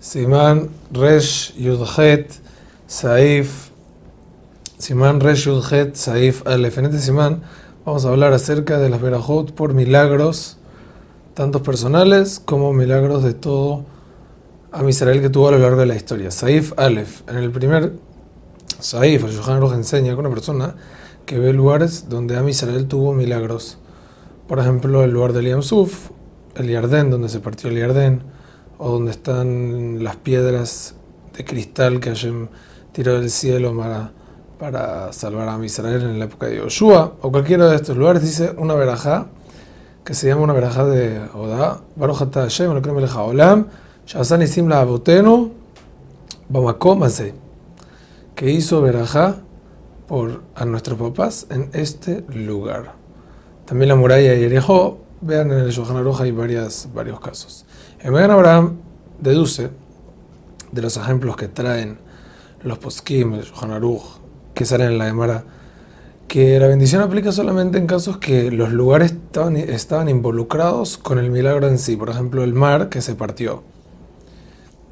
Simán Resh Yudhet Saif. Simán Resh Yudhet Saif Alef. En este Simán vamos a hablar acerca de las Berajot por milagros, tantos personales como milagros de todo a Israel que tuvo a lo largo de la historia. Saif Alef. En el primer Saif, el Yohan enseña que una persona que ve lugares donde a Israel tuvo milagros. Por ejemplo, el lugar de Suf, el Yardén, donde se partió el Yardén, o donde están las piedras de cristal que Hashem tiró del cielo para, para salvar a Israel en la época de Yoshua, o cualquiera de estos lugares, dice una verajá que se llama una verajá de Oda, Baruch Ata Hashem, lo creo Olam, Shazan Isim la Abotenu, Bamakom que hizo verajá por a nuestros papás en este lugar. También la muralla de Yerejó, vean en el Yohan Aruja hay varias, varios casos. El Megan Abraham deduce de los ejemplos que traen los poskim, el Aruj, que salen en la Gemara, que la bendición aplica solamente en casos que los lugares estaban, estaban involucrados con el milagro en sí. Por ejemplo, el mar que se partió,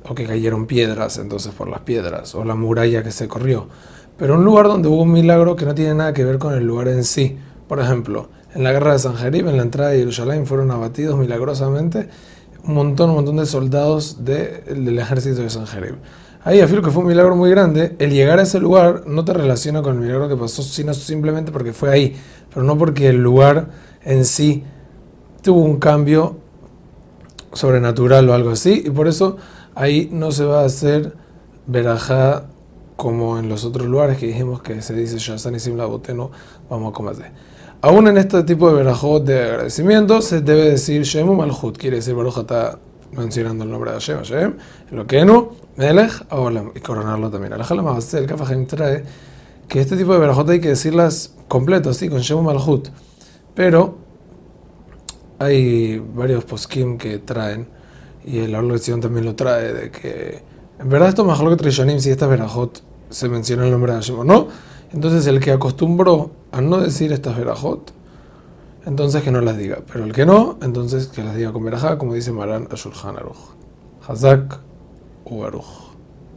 o que cayeron piedras entonces por las piedras, o la muralla que se corrió. Pero un lugar donde hubo un milagro que no tiene nada que ver con el lugar en sí. Por ejemplo, en la guerra de San Jerib, en la entrada de Jerusalén, fueron abatidos milagrosamente un montón, un montón de soldados del ejército de San Jerib. Ahí afirmo que fue un milagro muy grande. El llegar a ese lugar no te relaciona con el milagro que pasó, sino simplemente porque fue ahí, pero no porque el lugar en sí tuvo un cambio sobrenatural o algo así, y por eso ahí no se va a hacer verajá como en los otros lugares que dijimos que se dice Shazan y Simla Boteno, vamos a comer. Aún en este tipo de verajot de agradecimiento se debe decir Shemu Malhut, quiere decir Baruch está mencionando el nombre de Hashem, Hashem, lo que no, Melech, Olam, y coronarlo también. Al el Kafajem trae que este tipo de verajot hay que decirlas completas, sí, con Shemu Malhut, pero hay varios poskim que traen, y el Orlo también lo trae, de que en verdad esto mejor que Trishonim, si estas verajot se menciona el nombre de Hashem o no, entonces el que acostumbró a no decir estas verajot, entonces que no las diga. Pero el que no, entonces que las diga con verajá, como dice Maran Ashulchan Aruch. Hazak u.